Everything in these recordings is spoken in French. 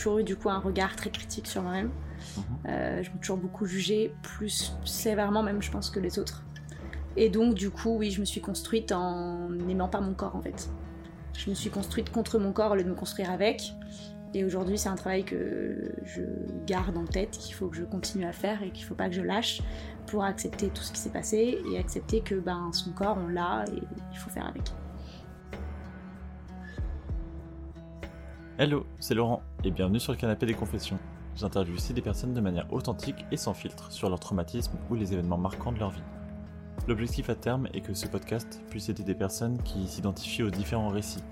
toujours eu du coup un regard très critique sur moi-même. Mhm. Euh, je m'ai toujours beaucoup jugé, plus sévèrement même, je pense, que les autres. Et donc, du coup, oui, je me suis construite en n'aimant pas mon corps, en fait. Je me suis construite contre mon corps au lieu de me construire avec. Et aujourd'hui, c'est un travail que je garde en tête, qu'il faut que je continue à faire et qu'il faut pas que je lâche pour accepter tout ce qui s'est passé et accepter que ben, son corps, on l'a et il faut faire avec. Hello, c'est Laurent et bienvenue sur le canapé des confessions. J'interviewe ici des personnes de manière authentique et sans filtre sur leur traumatisme ou les événements marquants de leur vie. L'objectif à terme est que ce podcast puisse aider des personnes qui s'identifient aux différents récits,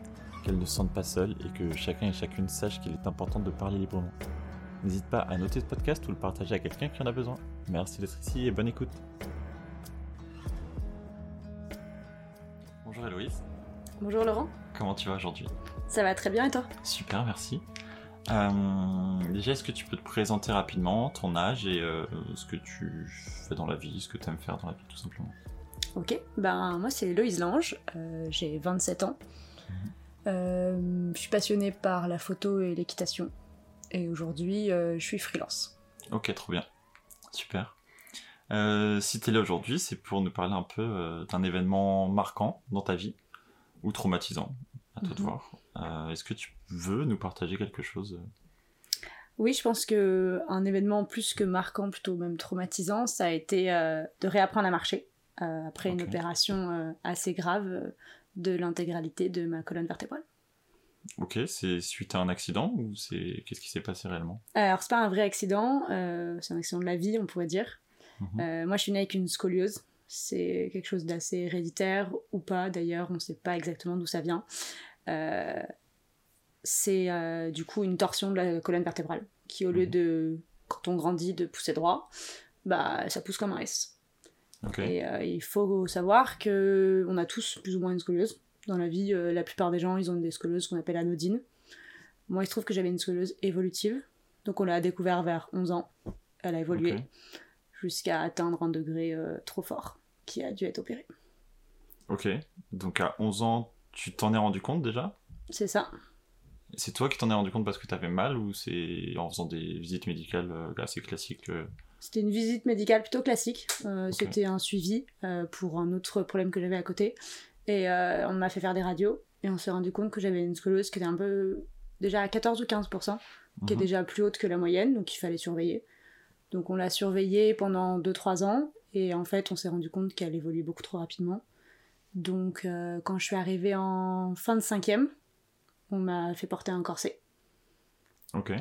qu'elles ne se sentent pas seules et que chacun et chacune sache qu'il est important de parler librement. N'hésite pas à noter ce podcast ou le partager à quelqu'un qui en a besoin. Merci d'être ici et bonne écoute. Bonjour Héloïse, Bonjour Laurent, comment tu vas aujourd'hui? Ça va très bien et toi? Super, merci. Euh, déjà, est-ce que tu peux te présenter rapidement ton âge et euh, ce que tu fais dans la vie, ce que tu aimes faire dans la vie, tout simplement? Ok, ben moi c'est Loïse Lange, euh, j'ai 27 ans. Euh, je suis passionnée par la photo et l'équitation. Et aujourd'hui, je suis freelance. Ok, trop bien. Super. Si tu es là aujourd'hui, c'est pour nous parler un peu d'un événement marquant dans ta vie ou traumatisant, à toi de Mhm. voir. Euh, est-ce que tu veux nous partager quelque chose? Oui, je pense que un événement plus que marquant, plutôt même traumatisant, ça a été euh, de réapprendre à marcher euh, après une opération assez grave de l'intégralité de ma colonne vertébrale. Ok, c'est suite à un accident ou c'est qu'est-ce qui s'est passé réellement? Alors c'est pas un vrai accident, c'est un accident de la vie, on pourrait dire. Mhm. Moi, je suis née avec une scoliose. C'est quelque chose d'assez héréditaire ou pas, d'ailleurs, on ne sait pas exactement d'où ça vient. Euh, c'est euh, du coup une torsion de la colonne vertébrale qui, au lieu Mhm. de, quand on grandit, de pousser droit, bah ça pousse comme un S. Ok. Et euh, il faut savoir que on a tous plus ou moins une scoliose. Dans la vie, euh, la plupart des gens, ils ont des scolioses qu'on appelle anodines. Moi, il se trouve que j'avais une scoliose évolutive. Donc on l'a découvert vers 11 ans. Elle a évolué jusqu'à atteindre un degré euh, trop fort qui a dû être opéré. Ok. Donc à 11 ans, tu t'en es rendu compte déjà? C'est ça. C'est toi qui t'en es rendu compte parce que t'avais mal ou c'est en faisant des visites médicales euh, assez classiques euh, C'était une visite médicale plutôt classique. Euh, C'était un suivi euh, pour un autre problème que j'avais à côté. Et euh, on m'a fait faire des radios. Et on s'est rendu compte que j'avais une scoliose qui était un peu déjà à 14 ou 15%, qui est mhm. déjà plus haute que la moyenne, donc il fallait surveiller. Donc on l'a surveillée pendant 2-3 ans. Et en fait, on s'est rendu compte qu'elle évoluait beaucoup trop rapidement. Donc euh, quand je suis arrivée en fin de cinquième, on m'a fait porter un corset. Ok.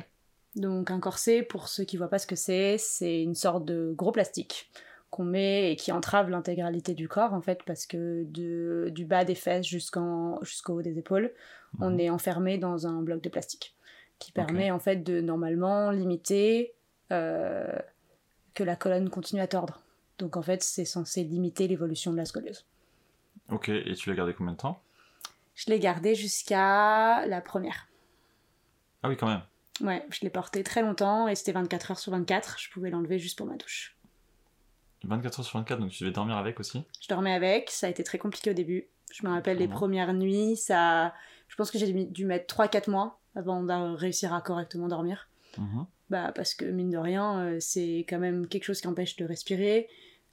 Donc un corset, pour ceux qui voient pas ce que c'est, c'est une sorte de gros plastique qu'on met et qui entrave l'intégralité du corps en fait parce que de, du bas des fesses jusqu'en, jusqu'au haut des épaules, on Mhm. est enfermé dans un bloc de plastique qui permet en fait de normalement limiter euh, que la colonne continue à tordre. Donc en fait c'est censé limiter l'évolution de la scoliose. Ok. Et tu l'as gardé combien de temps? Je l'ai gardé jusqu'à la première. Ah oui, quand même. Ouais, je l'ai porté très longtemps et c'était 24 heures sur 24, je pouvais l'enlever juste pour ma douche. 24 heures sur 24, donc tu devais dormir avec aussi? Je dormais avec, ça a été très compliqué au début. Je me rappelle les premières nuits, ça, je pense que j'ai dû dû mettre 3-4 mois avant de réussir à correctement dormir. Mhm. Bah parce que mine de rien, euh, c'est quand même quelque chose qui empêche de respirer,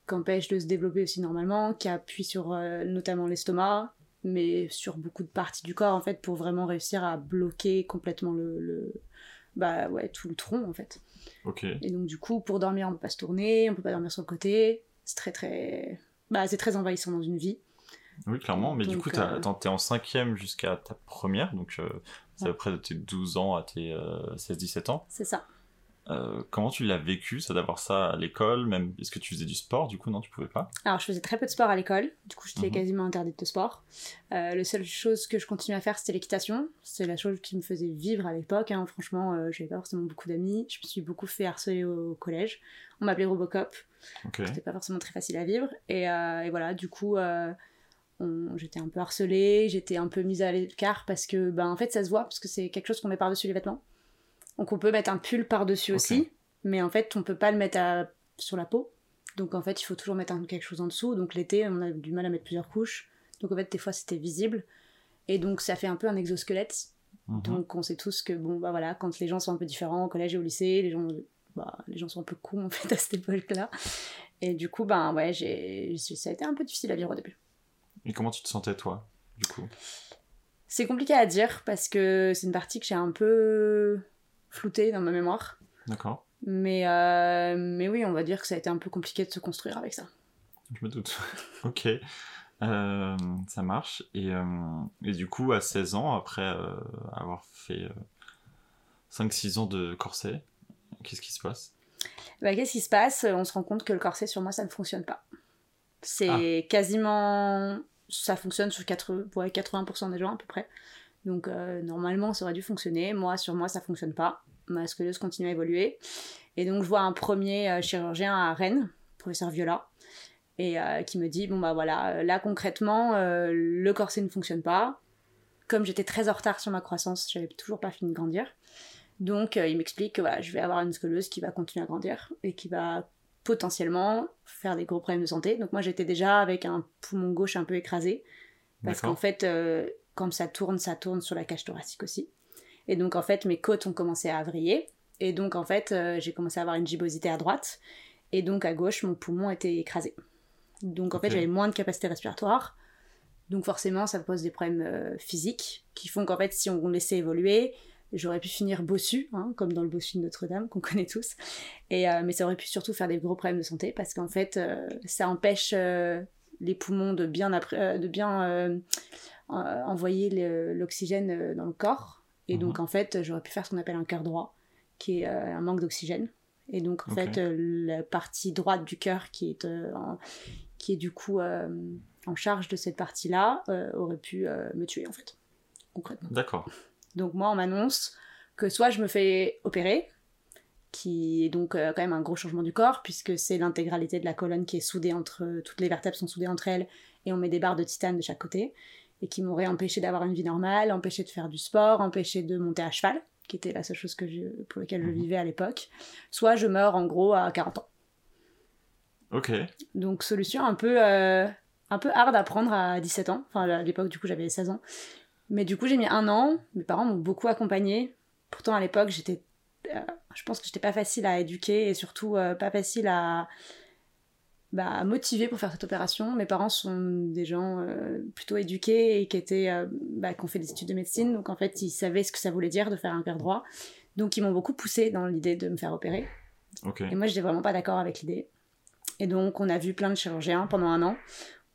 qui empêche de se développer aussi normalement, qui appuie sur euh, notamment l'estomac, mais sur beaucoup de parties du corps en fait pour vraiment réussir à bloquer complètement le, le- bah ouais tout le tronc en fait. Ok. Et donc du coup pour dormir on peut pas se tourner, on peut pas dormir sur le côté, c'est très très bah c'est très envahissant dans une vie. Oui, clairement. Mais du coup, euh, t'es en cinquième jusqu'à ta première, donc euh, c'est à peu près de tes 12 ans à tes euh, 16-17 ans. C'est ça. Euh, comment tu l'as vécu, ça d'avoir ça à l'école Même est-ce que tu faisais du sport Du coup, non, tu pouvais pas? Alors, je faisais très peu de sport à l'école. Du coup, j'étais Mhm. quasiment interdite de sport. Euh, la seule chose que je continuais à faire, c'était l'équitation. C'est la chose qui me faisait vivre à l'époque. hein. Franchement, euh, j'avais pas forcément beaucoup d'amis. Je me suis beaucoup fait harceler au, au collège. On m'appelait Robocop. Ok. C'était pas forcément très facile à vivre. Et, euh, et voilà, du coup, euh, j'étais un peu harcelée. J'étais un peu mise à l'écart parce que, ben, en fait, ça se voit parce que c'est quelque chose qu'on met par-dessus les vêtements. Donc, on peut mettre un pull par-dessus aussi. Mais en fait, on peut pas le mettre à- sur la peau. Donc en fait, il faut toujours mettre un- quelque chose en dessous. Donc l'été, on a du mal à mettre plusieurs couches. Donc en fait, des fois, c'était visible. Et donc ça fait un peu un exosquelette. Mhm. Donc on sait tous que bon bah voilà, quand les gens sont un peu différents au collège et au lycée, les gens bah, les gens sont un peu cons en fait à cette époque-là. Et du coup ben ouais, j'ai ça a été un peu difficile à vivre au début. Et comment tu te sentais toi, du coup? C'est compliqué à dire parce que c'est une partie que j'ai un peu floutée dans ma mémoire. D'accord. Mais euh, mais oui, on va dire que ça a été un peu compliqué de se construire avec ça. Je me doute. ok. Euh, ça marche. Et, euh, et, du coup, à 16 ans, après avoir fait 5-6 ans de corset, qu'est-ce qui se passe? Bah, Qu'est-ce qui se passe? On se rend compte que le corset sur moi, ça ne fonctionne pas. C'est quasiment. Ça fonctionne sur 80%, ouais, 80 des gens à peu près. Donc normalement, ça aurait dû fonctionner. Moi, sur moi, ça fonctionne pas. Ma scolieuse continue à évoluer. Et donc, je vois un premier chirurgien à Rennes, professeur Viola, et euh, qui me dit bon bah voilà euh, là concrètement euh, le corset ne fonctionne pas comme j'étais très en retard sur ma croissance j'avais toujours pas fini de grandir donc il m'explique que voilà je vais avoir une scolieuse qui va continuer à grandir et qui va potentiellement faire des gros problèmes de santé donc moi j'étais déjà avec un poumon gauche un peu écrasé parce qu'en fait quand ça tourne ça tourne sur la cage thoracique aussi. Et donc en fait mes côtes ont commencé à vriller. Et donc en fait j'ai commencé à avoir une gibbosité à droite. Et donc à gauche mon poumon était écrasé. Donc en fait, j'avais moins de capacité respiratoire. Donc forcément, ça pose des problèmes euh, physiques qui font qu'en fait, si on laissait évoluer, j'aurais pu finir bossu, hein, comme dans le bossu de Notre-Dame qu'on connaît tous. Et, euh, mais ça aurait pu surtout faire des gros problèmes de santé parce qu'en fait, euh, ça empêche les poumons de bien, de bien envoyer l'oxygène dans le corps. Et donc mhm. en fait, j'aurais pu faire ce qu'on appelle un cœur droit, qui est un manque d'oxygène. Et donc en fait, la partie droite du cœur qui est en, qui est du coup euh, en charge de cette partie-là, euh, aurait pu euh, me tuer en fait, concrètement. D'accord. Donc moi, on m'annonce que soit je me fais opérer, qui est donc quand même un gros changement du corps, puisque c'est l'intégralité de la colonne qui est soudée entre... Toutes les vertèbres sont soudées entre elles, et on met des barres de titane de chaque côté, et qui m'aurait empêché d'avoir une vie normale, empêché de faire du sport, empêché de monter à cheval, qui était la seule chose que je... pour laquelle je mhm. vivais à l'époque. Soit je meurs en gros à 40 ans. Ok. Donc solution un peu, euh, un peu hard à prendre à 17 ans. Enfin à l'époque du coup j'avais 16 ans. Mais du coup j'ai mis un an. Mes parents m'ont beaucoup accompagnée. Pourtant à l'époque j'étais, euh, je pense que j'étais pas facile à éduquer et surtout euh, pas facile à, bah, pour faire cette opération. Mes parents sont des gens plutôt éduqués et qui étaient, bah, qui ont fait des études de médecine. Donc en fait ils savaient ce que ça voulait dire de faire un cœur droit. Donc ils m'ont beaucoup poussé dans l'idée de me faire opérer. Et moi j'étais vraiment pas d'accord avec l'idée. Et donc, on a vu plein de chirurgiens pendant un an.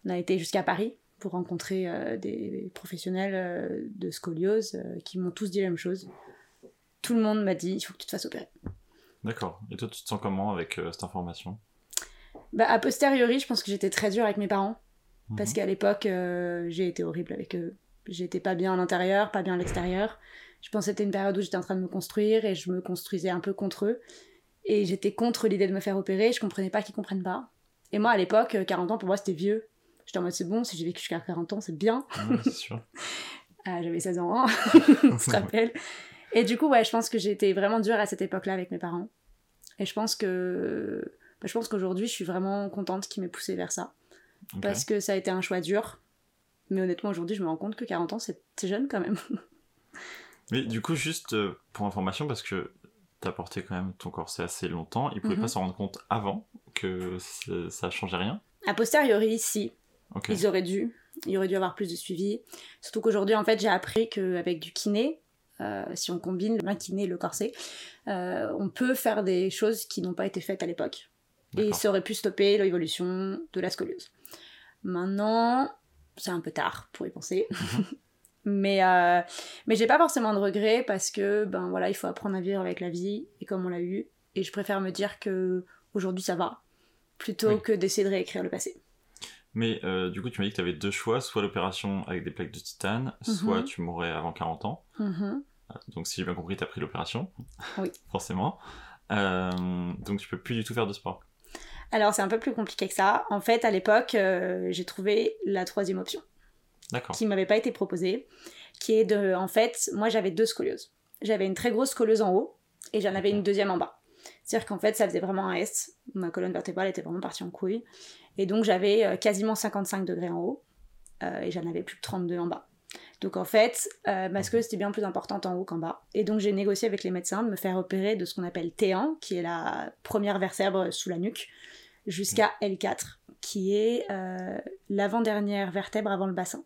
On a été jusqu'à Paris pour rencontrer euh, des professionnels euh, de scoliose euh, qui m'ont tous dit la même chose. Tout le monde m'a dit il faut que tu te fasses opérer. D'accord. Et toi, tu te sens comment avec cette information? Bah, A posteriori, je pense que j'étais très dure avec mes parents. Parce mhm. qu'à l'époque, j'ai été horrible avec eux. J'étais pas bien à l'intérieur, pas bien à l'extérieur. Je pense que c'était une période où j'étais en train de me construire et je me construisais un peu contre eux. Et j'étais contre l'idée de me faire opérer, je comprenais pas qu'ils comprennent pas. Et moi, à l'époque, 40 ans, pour moi, c'était vieux. J'étais en mode, c'est bon, si j'ai vécu jusqu'à 40 ans, c'est bien. c'est sûr. ah, J'avais 16 ans, hein, on se rappelle. Et du coup, ouais, je pense que j'étais vraiment dure à cette époque-là avec mes parents. Et je pense que. Bah, je pense qu'aujourd'hui, je suis vraiment contente qu'ils m'aient poussé vers ça. Parce que ça a été un choix dur. Mais honnêtement, aujourd'hui, je me rends compte que 40 ans, c'est jeune quand même. Mais du coup, juste euh, pour information, parce que t'as porté quand même ton corset assez longtemps, ils pouvaient pas mhm. s'en rendre compte avant que ça changeait rien? A posteriori, si. Ils auraient dû. Il aurait dû avoir plus de suivi. Surtout qu'aujourd'hui, en fait, j'ai appris qu'avec du kiné, euh, si on combine le kiné et le corset, euh, on peut faire des choses qui n'ont pas été faites à l'époque. Et ça aurait pu stopper l'évolution de la scoliose. Maintenant, c'est un peu tard pour y penser. Mhm. Mais, euh, mais j'ai pas forcément de regrets parce que ben voilà, il faut apprendre à vivre avec la vie et comme on l'a eu. Et je préfère me dire que aujourd'hui ça va plutôt que d'essayer de réécrire le passé. Mais euh, du coup, tu m'as dit que tu avais deux choix soit l'opération avec des plaques de titane, soit mhm. tu mourrais avant 40 ans. Mhm. Euh, donc, si j'ai bien compris, tu as pris l'opération. Oui. Forcément. Euh, donc, tu peux plus du tout faire de sport. Alors, c'est un peu plus compliqué que ça. En fait, à l'époque, j'ai trouvé la troisième option qui m'avait pas été proposé, qui est de, en fait, moi j'avais deux scolioses. J'avais une très grosse scoliose en haut et j'en avais une deuxième en bas. C'est-à-dire qu'en fait, ça faisait vraiment un S. Ma colonne vertébrale était vraiment partie en couille. Et donc, j'avais euh, quasiment 55 degrés en haut euh, et j'en avais plus de 32 en bas. Donc en fait, euh, ma scoliose était bien plus importante en haut qu'en bas. Et donc j'ai négocié avec les médecins de me faire opérer de ce qu'on appelle T1, qui est la première vertèbre sous la nuque, jusqu'à L4, qui est euh, l'avant-dernière vertèbre avant le bassin.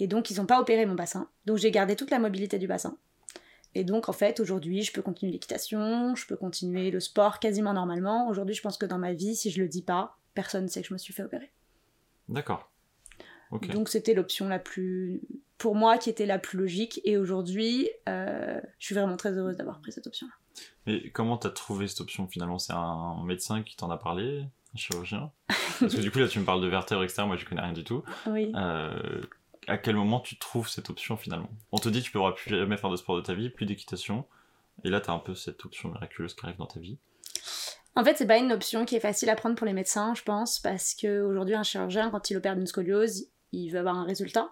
Et donc ils n'ont pas opéré mon bassin. Donc j'ai gardé toute la mobilité du bassin. Et donc en fait aujourd'hui je peux continuer l'équitation, je peux continuer le sport quasiment normalement. Aujourd'hui je pense que dans ma vie, si je le dis pas, personne ne sait que je me suis fait opérer. D'accord. Donc c'était l'option la plus, pour moi, qui était la plus logique. Et aujourd'hui, euh, je suis vraiment très heureuse d'avoir pris cette option-là. Mais comment t'as trouvé cette option finalement? C'est un médecin qui t'en a parlé Un chirurgien? Parce que du coup là tu me parles de vertèbres, etc. Moi je connais rien du tout. Oui. Euh, à quel moment tu trouves cette option finalement? On te dit tu pourras plus jamais faire de sport de ta vie, plus d'équitation. Et là t'as un peu cette option miraculeuse qui arrive dans ta vie. En fait, c'est pas une option qui est facile à prendre pour les médecins, je pense, parce que aujourd'hui un chirurgien, quand il opère d'une scoliose, il veut avoir un résultat.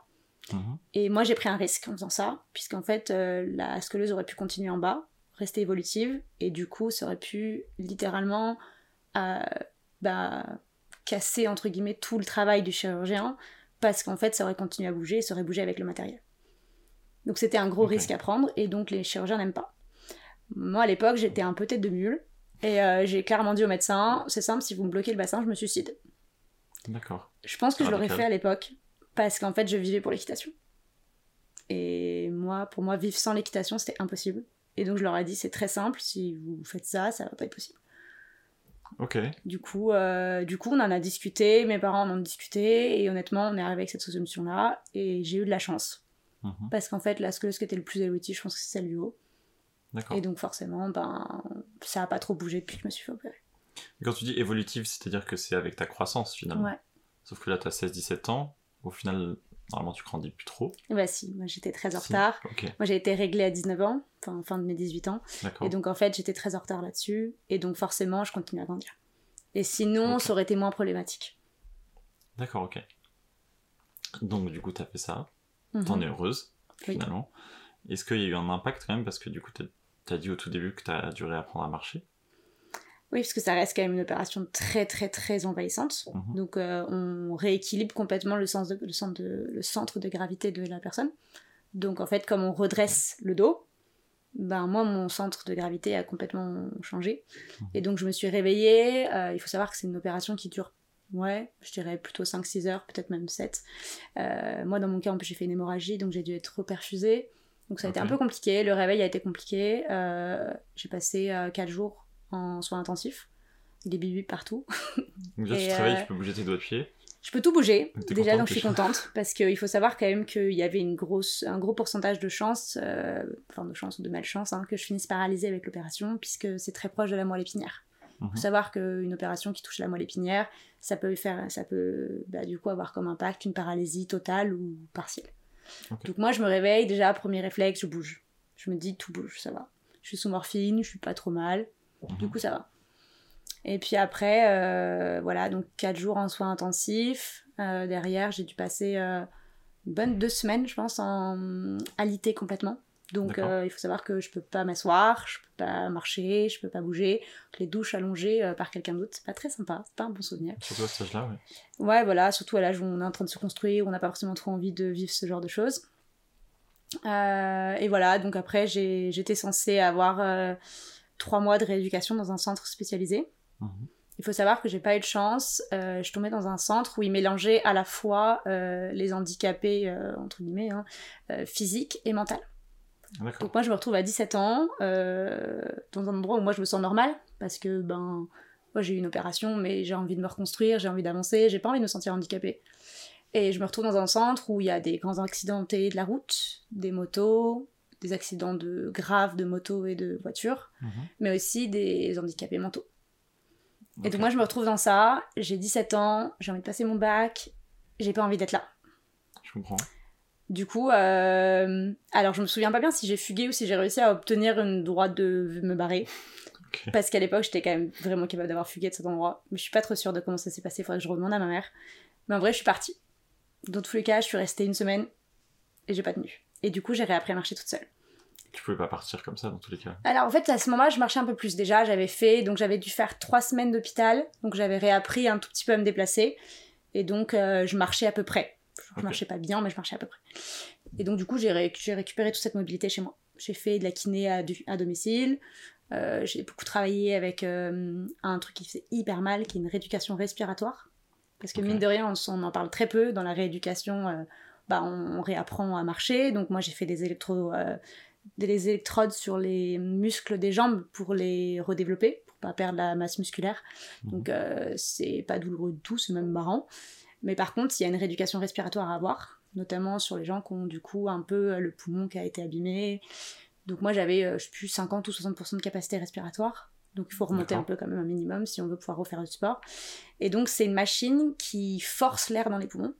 Mhm. Et moi, j'ai pris un risque en faisant ça, puisqu'en fait, euh, la scoliose aurait pu continuer en bas, rester évolutive, et du coup, ça aurait pu littéralement euh, bah, casser, entre guillemets, tout le travail du chirurgien, parce qu'en fait, ça aurait continué à bouger, et ça aurait bougé avec le matériel. Donc c'était un gros risque à prendre, et donc les chirurgiens n'aiment pas. Moi, à l'époque, j'étais un peu tête de mule, et euh, j'ai clairement dit au médecin, c'est simple, si vous me bloquez le bassin, je me suicide. D'accord. Je pense que je l'aurais fait à l'époque parce qu'en fait je vivais pour l'équitation. Et moi, pour moi, vivre sans l'équitation, c'était impossible. Et donc je leur ai dit, c'est très simple, si vous faites ça, ça va pas être possible. Ok. Du coup, euh, du coup, on en a discuté, mes parents en ont discuté, et honnêtement, on est arrivé avec cette solution-là, et j'ai eu de la chance. Mhm. Parce qu'en fait, la qui était le plus évolutive, je pense que c'est celle du haut. D'accord. Et donc forcément, ben, ça a pas trop bougé depuis que je me suis fait opérer. Et Quand tu dis évolutive, c'est-à-dire que c'est avec ta croissance finalement. Ouais. Sauf que là t'as 16-17 ans. Au final, normalement tu grandis plus trop. Bah si, moi j'étais très en Si. retard. Moi j'ai été réglée à 19 ans, enfin fin de mes 18 ans. Et donc en fait, j'étais très en retard là-dessus. Et donc forcément, je continue à grandir. Et sinon, ça aurait été moins problématique. D'accord, ok. Donc du coup t'as fait ça. Mhm. T'en es heureuse Oui. finalement. Est-ce qu'il y a eu un impact quand même? Parce que du coup t'as as dit au tout début que t'as dû réapprendre à marcher. Oui, parce que ça reste quand même une opération très très très envahissante. Mhm. Donc euh, on rééquilibre complètement le, sens de- le, centre de, le centre de gravité de la personne. Donc en fait, comme on redresse le dos, ben moi mon centre de gravité a complètement changé. Mhm. Et donc je me suis réveillée. Euh, il faut savoir que c'est une opération qui dure, ouais, je dirais plutôt 5-6 heures, peut-être même 7. Euh, moi dans mon cas, en plus j'ai fait une hémorragie, donc j'ai dû être reperfusée. Donc ça a été un peu compliqué. Le réveil a été compliqué. Euh, j'ai passé 4 jours en soins intensifs. Des bibis partout. Donc déjà Et, tu te réveilles, euh, tu peux bouger tes doigts de pied. Je peux tout bouger, t'es déjà, donc je suis contente, parce qu'il faut savoir quand même qu'il y avait une grosse, un gros pourcentage de chance, euh, enfin de chance ou de malchance, hein, que je finisse paralysée avec l'opération, puisque c'est très proche de la moelle épinière. Il Mhm. faut savoir qu'une opération qui touche la moelle épinière, ça peut faire, ça peut bah, du coup avoir comme impact une paralysie totale ou partielle. Donc moi je me réveille, déjà premier réflexe, je bouge. Je me dis tout bouge, ça va. Je suis sous morphine, je suis pas trop mal, du coup ça va. Et puis après, euh, voilà, donc 4 jours en soins intensifs. Euh, derrière, j'ai dû passer euh, une bonne deux semaines, je pense, en alité complètement. Donc il faut savoir que je peux pas m'asseoir, je peux pas marcher, je peux pas bouger. Les douches allongées par quelqu'un d'autre, c'est pas très sympa, c'est pas un bon souvenir. Surtout à cet âge-là, ouais. Ouais, voilà, surtout à l'âge où on est en train de se construire, où on n'a pas forcément trop envie de vivre ce genre de choses. Et voilà, donc après, j'étais censée avoir trois mois de rééducation dans un centre spécialisé. Mhm. Il faut savoir que j'ai pas eu de chance. euh, je tombais dans un centre où ils mélangeaient à la fois euh, les handicapés, euh, entre guillemets, hein, physiques et mentales. Donc moi je me retrouve à 17 ans dans un endroit où moi je me sens normale parce que ben moi j'ai eu une opération mais j'ai envie de me reconstruire, j'ai envie d'avancer, j'ai pas envie de me sentir handicapée. Et je me retrouve dans un centre où il y a des grands accidentés de la route, des motos, des accidents de graves de motos et de voitures, Mhm. mais aussi des handicapés mentaux. Et donc moi je me retrouve dans ça, j'ai 17 ans, j'ai envie de passer mon bac, j'ai pas envie d'être là. Je comprends. Du coup, euh, alors je me souviens pas bien si j'ai fugué ou si j'ai réussi à obtenir une droite de me barrer. Parce qu'à l'époque, j'étais quand même vraiment capable d'avoir fugué de cet endroit. Mais je suis pas trop sûre de comment ça s'est passé, faudrait que je redemande à ma mère. Mais en vrai, je suis partie. Dans tous les cas, je suis restée une semaine et j'ai pas tenu. Et du coup, j'ai réappris à marcher toute seule. Tu pouvais pas partir comme ça dans tous les cas. Alors en fait, à ce moment-là, je marchais un peu plus déjà. J'avais fait, donc j'avais dû faire trois semaines d'hôpital. Donc j'avais réappris un tout petit peu à me déplacer. Et donc euh, je marchais à peu près. Je Ok. marchais pas bien, mais je marchais à peu près. Et donc, du coup, j'ai ré- j'ai récupéré toute cette mobilité chez moi. J'ai fait de la kiné à, du- à domicile. Euh, j'ai beaucoup travaillé avec euh, un truc qui fait hyper mal, qui est une rééducation respiratoire. Parce que mine de rien, on, en parle très peu. Dans la rééducation, bah, on, on réapprend à marcher. Donc moi, j'ai fait des, électro, euh, des électrodes sur les muscles des jambes pour les redévelopper, pour pas perdre la masse musculaire. Donc euh, c'est pas douloureux du tout, c'est même marrant. Mais par contre, il y a une rééducation respiratoire à avoir, notamment sur les gens qui ont du coup un peu euh, le poumon qui a été abîmé. Donc moi j'avais, euh, je sais plus, 50 ou 60% de capacité respiratoire. Donc il faut remonter un peu quand même un minimum si on veut pouvoir refaire du sport. Et donc c'est une machine qui force l'air dans les poumons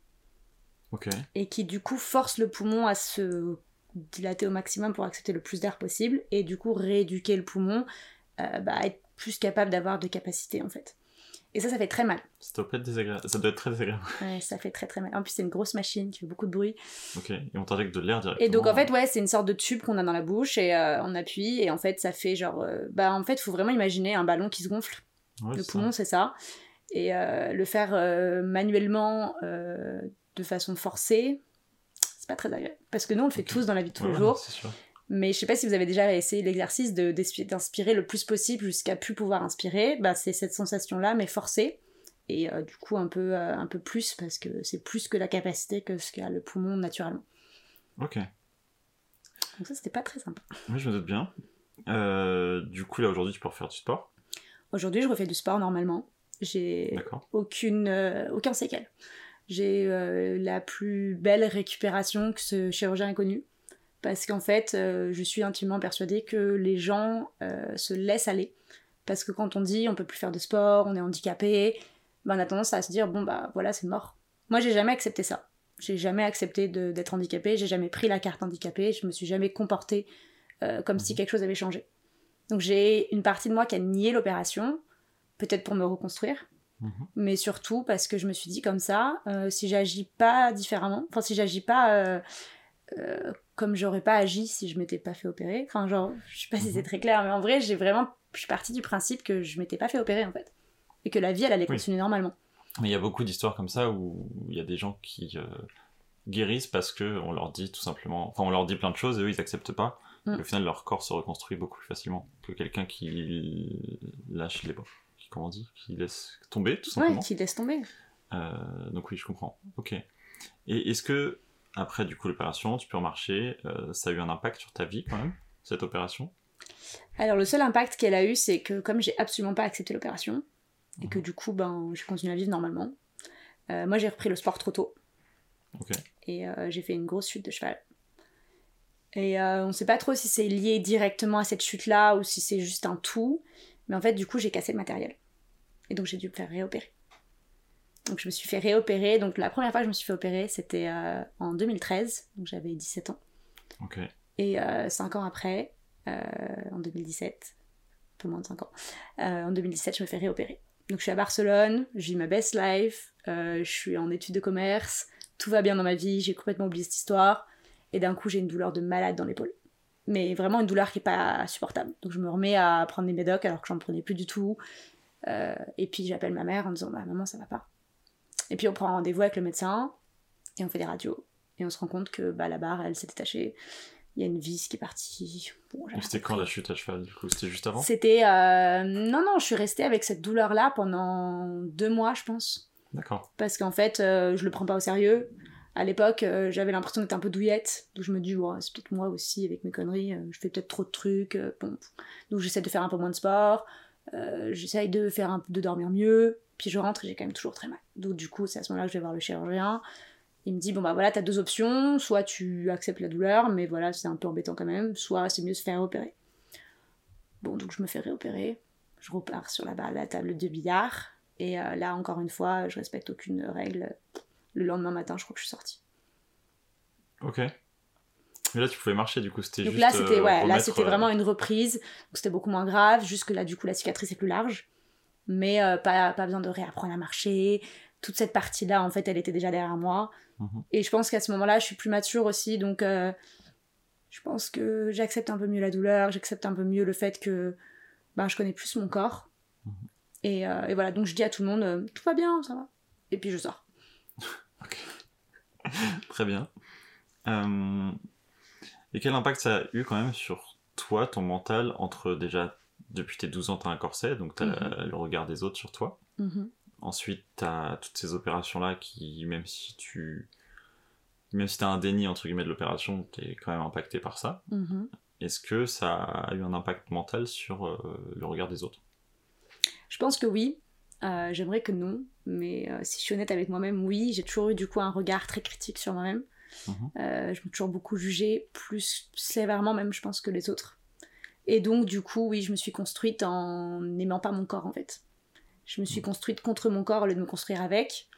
Et qui du coup force le poumon à se dilater au maximum pour accepter le plus d'air possible et du coup rééduquer le poumon euh, bah, à être plus capable d'avoir de capacité en fait. Et ça, ça fait très mal. Ça doit, être désagréable. ça doit être très désagréable. Ouais, ça fait très très mal. En plus, c'est une grosse machine qui fait beaucoup de bruit. Ok. Et on t'injecte de l'air directement. Et donc, en fait, ouais, c'est une sorte de tube qu'on a dans la bouche et euh, on appuie et en fait, ça fait genre. euh, bah, en fait, il faut vraiment imaginer un ballon qui se gonfle. Ouais, le poumon, c'est ça. Et euh, le faire manuellement de façon forcée, c'est pas très agréable. Parce que nous, on le fait tous dans la vie de tous les jours. Mais je sais pas si vous avez déjà essayé l'exercice d'inspirer le plus possible jusqu'à plus pouvoir inspirer. Bah, c'est cette sensation-là, mais forcée. Et euh, du coup, un peu, euh, un peu plus, parce que c'est plus que la capacité que ce qu'a le poumon naturellement. Ok. Donc ça, c'était pas très sympa. Oui, je me doute bien. Euh, du coup, là, aujourd'hui, tu peux refaire du sport? Aujourd'hui, je refais du sport normalement. J'ai aucune, aucun séquelle. J'ai euh, la plus belle récupération que ce chirurgien ait connue. Parce qu'en fait, euh, je suis intimement persuadée que les gens euh, se laissent aller. Parce que quand on dit on peut plus faire de sport, on est handicapé, ben on a tendance à se dire bon bah voilà, c'est mort. Moi, j'ai jamais accepté ça. J'ai jamais accepté d'être handicapée, j'ai jamais pris la carte handicapée, je me suis jamais comportée comme si quelque chose avait changé. Donc j'ai une partie de moi qui a nié l'opération, peut-être pour me reconstruire, Mhm. mais surtout parce que je me suis dit comme ça, euh, si j'agis pas différemment, enfin si j'agis pas euh, euh, comme j'aurais pas agi si je m'étais pas fait opérer, enfin genre, je sais pas si c'est Mhm. très clair, mais en vrai j'ai vraiment, je suis partie du principe que je m'étais pas fait opérer en fait, et que la vie elle allait Oui. continuer normalement. Mais il y a beaucoup d'histoires comme ça où il y a des gens qui guérissent parce que on leur dit tout simplement, enfin on leur dit plein de choses et eux ils acceptent pas. Mm. Et au final leur corps se reconstruit beaucoup plus facilement que quelqu'un qui lâche les qui comment on dit, qui laisse tomber tout Ouais, simplement. qui laisse tomber. Euh, donc oui, je comprends. Ok. Et est-ce que après du coup l'opération, tu peux remarcher, euh, ça a eu un impact sur ta vie quand même cette opération? Alors le seul impact qu'elle a eu, c'est que comme j'ai absolument pas accepté l'opération, et que Mhm. du coup, ben, je continue à vivre normalement, euh, moi j'ai repris le sport trop tôt. Ok. Et euh, j'ai fait une grosse chute de cheval. Et on sait pas trop si c'est lié directement à cette chute-là ou si c'est juste un tout. Mais en fait, du coup, j'ai cassé le matériel. Et donc j'ai dû me faire réopérer. Donc je me suis fait réopérer. Donc la première fois que je me suis fait opérer, c'était euh, en 2013. Donc j'avais 17 ans. Ok. Et euh, 5 ans après, euh, en 2017, un peu moins de 5 ans, euh, en 2017, je me fais réopérer. Donc je suis à Barcelone, je vis ma best life, euh, je suis en études de commerce, tout va bien dans ma vie, j'ai complètement oublié cette histoire, et d'un coup j'ai une douleur de malade dans l'épaule. Mais vraiment une douleur qui est pas supportable. Donc je me remets à prendre des médocs alors que j'en prenais plus du tout. Euh, et puis j'appelle ma mère en disant bah maman ça va pas. Et puis on prend rendez-vous avec le médecin et on fait des radios. Et on se rend compte que bah, la barre elle s'est détachée. Il y a une vis qui est partie. Bon, C'était quand la chute à cheval du coup? C'était juste avant? C'était. euh, Non, non, je suis restée avec cette douleur-là pendant deux mois, je pense. D'accord. Parce qu'en fait, euh, je le prends pas au sérieux. À l'époque, euh, j'avais l'impression d'être un peu douillette. Donc je me dis, ouais, c'est peut-être moi aussi avec mes conneries. euh, je fais peut-être trop de trucs. euh, bon. Donc j'essaie de faire un peu moins de sport. Euh, j'essaye de faire de dormir mieux. Puis je rentre et j'ai quand même toujours très mal. Donc du coup, c'est à ce moment-là que je vais voir le chirurgien. Il me dit, bon bah voilà, t'as deux options. Soit tu acceptes la douleur, mais voilà, c'est un peu embêtant quand même. Soit c'est mieux se faire opérer. Bon, donc je me fais réopérer. Je repars sur la, la table de billard. Et euh, là, encore une fois, je respecte aucune règle. Le lendemain matin, je crois que je suis sortie. Ok. Mais là tu pouvais marcher du coup, c'était Donc juste. là, c'était euh, ouais, remettre, c'était euh, vraiment une reprise. C'était beaucoup moins grave. Juste que là, du coup, la cicatrice est plus large. Mais euh, pas, pas besoin de réapprendre à marcher. Toute cette partie-là, en fait, elle était déjà derrière moi. Mhm. Et je pense qu'à ce moment-là, je suis plus mature aussi. Donc euh, je pense que j'accepte un peu mieux la douleur. J'accepte un peu mieux le fait que ben, je connais plus mon corps. Mhm. Et, et voilà, donc je dis à tout le monde, tout va bien, ça va. Et puis je sors. Très bien. Euh, et quel impact ça a eu quand même sur toi, ton mental, entre déjà, depuis tes 12 ans, tu as un corset, donc tu as Mhm. le regard des autres sur toi. Mhm. Ensuite, tu as toutes ces opérations-là qui, même si tu. Même si tu as un déni, entre guillemets, de l'opération, tu es quand même impacté par ça. Mhm. Est-ce que ça a eu un impact mental sur euh, le regard des autres? Je pense que oui. Euh, J'aimerais que non, mais euh, si je suis honnête avec moi-même, oui, j'ai toujours eu du coup un regard très critique sur moi-même. Mhm. Euh, je me toujours beaucoup jugée, plus sévèrement même, je pense, que les autres. Et donc, du coup, oui, je me suis construite en n'aimant pas mon corps, en fait. Je me suis construite contre mon corps au lieu de me construire avec.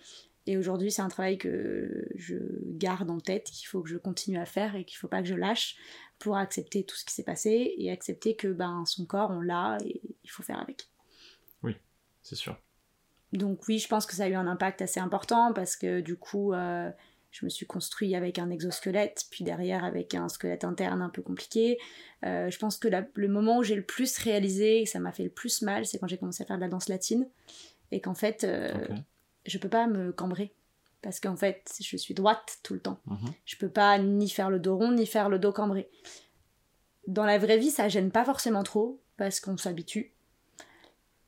Et aujourd'hui, c'est un travail que je garde en tête, qu'il faut que je continue à faire et qu'il faut pas que je lâche pour accepter tout ce qui s'est passé et accepter que ben, son corps, on l'a et il faut faire avec. C'est sûr. Donc oui, je pense que ça a eu un impact assez important parce que du coup, euh, je me suis construit avec un exosquelette, puis derrière avec un squelette interne un peu compliqué. Euh, je pense que la- le moment où j'ai le plus réalisé, et ça m'a fait le plus mal, c'est quand j'ai commencé à faire de la danse latine et qu'en fait, euh, Ok. je peux pas me cambrer parce qu'en fait, je suis droite tout le temps. Mhm. Je peux pas ni faire le dos rond ni faire le dos cambré. Dans la vraie vie, ça gêne pas forcément trop parce qu'on s'habitue.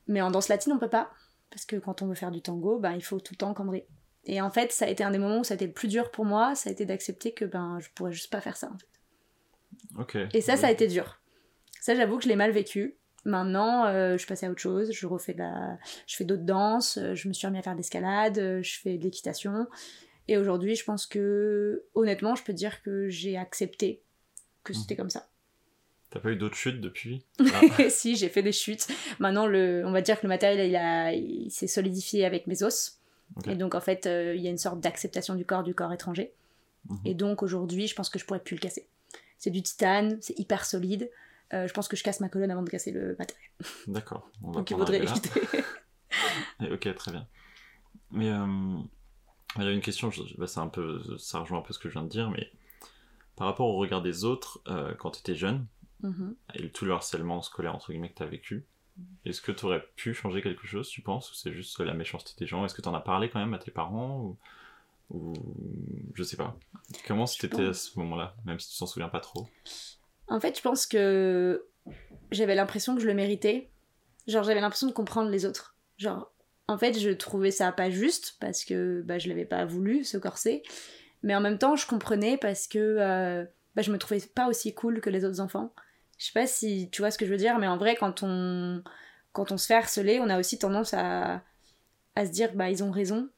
Mais en danse latine, on peut pas parce que quand on veut faire du tango, ben il faut tout le temps cambrer. Et en fait, ça a été un des moments où ça a été le plus dur pour moi, ça a été d'accepter que ben je pourrais juste pas faire ça. en fait. Et ça, ça a été dur. Ça, j'avoue que je l'ai mal vécu. Maintenant, euh, je suis passée à autre chose. Je refais de la, je fais d'autres danses. euh, Je me suis remis à faire de l'escalade. euh, Je fais de l'équitation. Et aujourd'hui, je pense que, honnêtement, je peux dire que j'ai accepté que Mhm. c'était comme ça. T'as pas eu d'autres chutes depuis? Ah, si, j'ai fait des chutes. Maintenant, le, on va dire que le matériel, il, a, il s'est solidifié avec mes os. Et donc, en fait, euh, il y a une sorte d'acceptation du corps, du corps étranger. Mhm. Et donc, aujourd'hui, je pense que je pourrais plus le casser. C'est du titane, c'est hyper solide. Euh, je pense que je casse ma colonne avant de casser le matériel. D'accord. Donc, il là. éviter. Ok, très bien. Mais euh, il y a une question, bah, c'est un peu, ça rejoint un peu ce que je viens de dire, mais par rapport au regard des autres, euh, quand tu étais jeune, Mhm. et tout le harcèlement scolaire entre guillemets que tu as vécu, est-ce que tu aurais pu changer quelque chose, tu penses, ou c'est juste la méchanceté des gens? Est-ce que tu en as parlé quand même à tes parents ou, ou je sais pas. Comment c'était à ce moment-là, même si tu t'en souviens pas trop? En fait, je pense que j'avais l'impression que je le méritais. Genre, j'avais l'impression de comprendre les autres. Genre, en fait, je trouvais ça pas juste parce que bah, je l'avais pas voulu, ce corset. Mais en même temps, je comprenais parce que euh, bah, je me trouvais pas aussi cool que les autres enfants. Je sais pas si tu vois ce que je veux dire, mais en vrai, quand on, quand on se fait harceler, on a aussi tendance à, à se dire, bah, ils ont raison.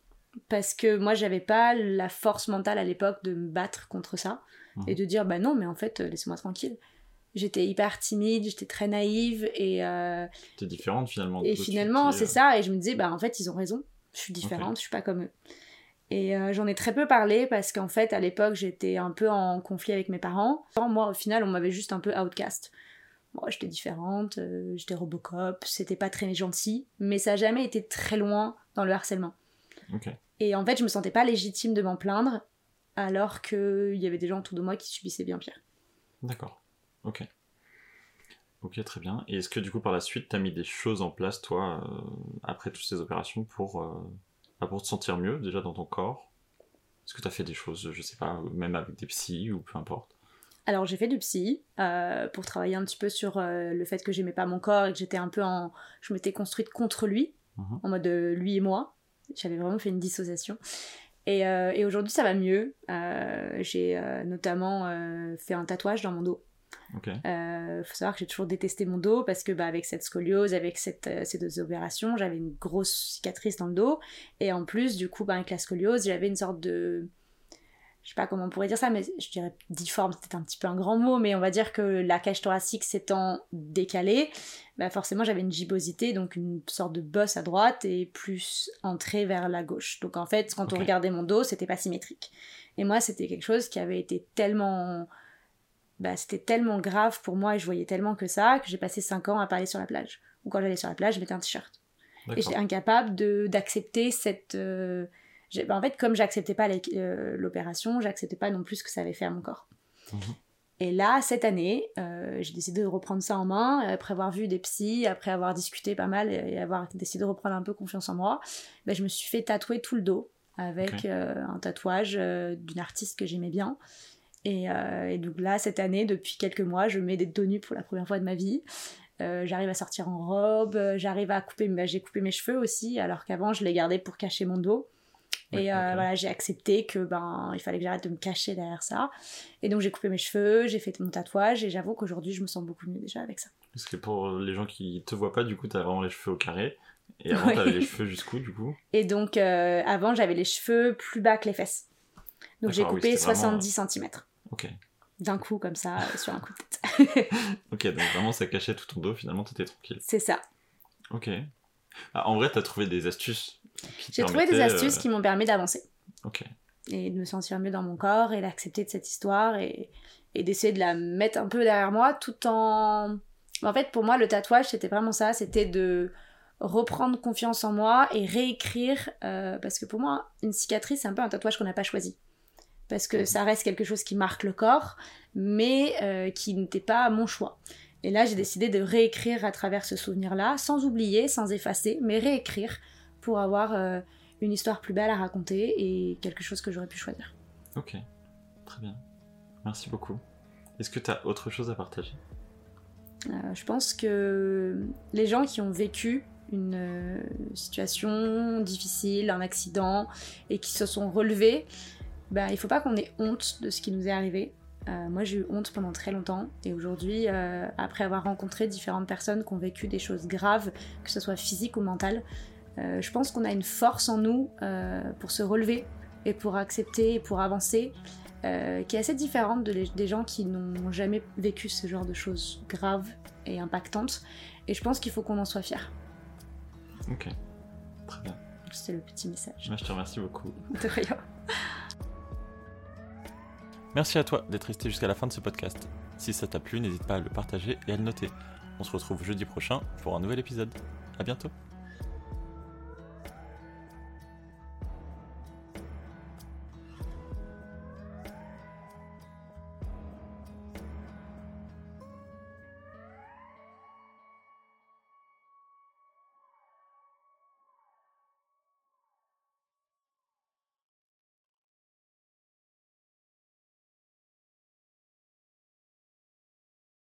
Parce que moi, j'avais pas la force mentale à l'époque de me battre contre ça et de dire, bah non, mais en fait, euh, laissez-moi tranquille. J'étais hyper timide, j'étais très naïve et, euh, T'es différente finalement. et finalement, c'est euh, ça. Et je me disais, bah en fait, ils ont raison. Je suis différente, je suis pas comme eux. Et euh, j'en ai très peu parlé parce qu'en fait, à l'époque, j'étais un peu en conflit avec mes parents. Moi, au final, on m'avait juste un peu outcast. Moi, j'étais différente, euh, j'étais Robocop, c'était pas très gentil, mais ça a jamais été très loin dans le harcèlement. Et en fait, je me sentais pas légitime de m'en plaindre, alors qu'il y avait des gens autour de moi qui subissaient bien pire. D'accord. Ok. Ok, très bien. Et est-ce que du coup par la suite, t'as mis des choses en place, toi, euh, après toutes ces opérations, pour, pour te sentir mieux déjà dans ton corps Est-ce que t'as fait des choses, je sais pas, même avec des psys ou peu importe? Alors j'ai fait du psy euh, pour travailler un petit peu sur euh, le fait que j'aimais pas mon corps et que j'étais un peu en... Je m'étais construite contre lui, Mhm. en mode euh, lui et moi. J'avais vraiment fait une dissociation. Et, et aujourd'hui ça va mieux. J'ai notamment fait un tatouage dans mon dos. Ok. Euh, faut savoir que j'ai toujours détesté mon dos parce que bah, avec cette scoliose, avec cette, euh, ces deux opérations, j'avais une grosse cicatrice dans le dos. Et en plus, du coup, bah, avec la scoliose, j'avais une sorte de. Je sais pas comment on pourrait dire ça, mais je dirais difforme, c'était un petit peu un grand mot, mais on va dire que la cage thoracique s'étant décalée, bah forcément j'avais une gibbosité, donc une sorte de bosse à droite et plus entrée vers la gauche. Donc en fait, quand on regardait mon dos, c'était pas symétrique. Et moi, c'était quelque chose qui avait été tellement bah, c'était tellement grave pour moi et je voyais tellement que ça que j'ai passé 5 ans à parler sur la plage. Ou quand j'allais sur la plage, je mettais un t-shirt. Et j'étais incapable d'accepter cette. euh, bah, en fait, comme j'acceptais pas euh, l'opération, j'acceptais pas non plus ce que ça avait fait à mon corps. Mhm. Et là, cette année, euh, j'ai décidé de reprendre ça en main, après avoir vu des psys, après avoir discuté pas mal et avoir décidé de reprendre un peu confiance en moi, bah, je me suis fait tatouer tout le dos avec un tatouage d'une artiste que j'aimais bien. Et, euh, et donc là, cette année, depuis quelques mois, je mets des tenues pour la première fois de ma vie. Euh, j'arrive à sortir en robe, euh, j'arrive à couper, bah, j'ai coupé mes cheveux aussi, alors qu'avant je les gardais pour cacher mon dos. Ouais, et euh, voilà, j'ai accepté que ben il fallait que j'arrête de me cacher derrière ça. Et donc j'ai coupé mes cheveux, j'ai fait mon tatouage, et j'avoue qu'aujourd'hui je me sens beaucoup mieux déjà avec ça. Parce que pour les gens qui te voient pas, du coup, t'as vraiment les cheveux au carré. Et avant, Ouais. t'avais les cheveux jusqu'où, du coup? Et donc euh, avant j'avais les cheveux plus bas que les fesses. Donc j'ai D'accord, oui, coupé c'était vraiment- 70 cm Ok. d'un coup comme ça euh, sur un coup de tête. Ok, donc vraiment, ça cachait tout ton dos, finalement, t'étais tranquille. C'est ça. Ok. Ah, en vrai, t'as trouvé des astuces J'ai trouvé des astuces euh, qui m'ont permis d'avancer. Ok. et de me sentir mieux dans mon corps et d'accepter de cette histoire et, et d'essayer de la mettre un peu derrière moi tout en... En fait, pour moi, le tatouage, c'était vraiment ça, c'était de reprendre confiance en moi et réécrire, euh, parce que pour moi, une cicatrice, c'est un peu un tatouage qu'on n'a pas choisi. Parce que ça reste quelque chose qui marque le corps, mais euh, qui n'était pas mon choix. Et là, j'ai décidé de réécrire à travers ce souvenir-là, sans oublier, sans effacer, mais réécrire pour avoir euh, une histoire plus belle à raconter et quelque chose que j'aurais pu choisir. Ok. Très bien. Merci beaucoup. Est-ce que t'as autre chose à partager? Euh, je pense que les gens qui ont vécu une situation difficile, un accident, et qui se sont relevés, ben, il faut pas qu'on ait honte de ce qui nous est arrivé. Euh, moi, j'ai eu honte pendant très longtemps, et aujourd'hui, euh, après avoir rencontré différentes personnes qui ont vécu des choses graves, que ce soit physique ou mentale, euh, je pense qu'on a une force en nous pour se relever et pour accepter et pour avancer, qui est assez différente de les- des gens qui n'ont jamais vécu ce genre de choses graves et impactantes. Et je pense qu'il faut qu'on en soit fier. Ok. Très bien. C'était le petit message. Moi, je te remercie beaucoup. De rien. Merci à toi d'être resté jusqu'à la fin de ce podcast. Si ça t'a plu, n'hésite pas à le partager et à le noter. On se retrouve jeudi prochain pour un nouvel épisode. À bientôt.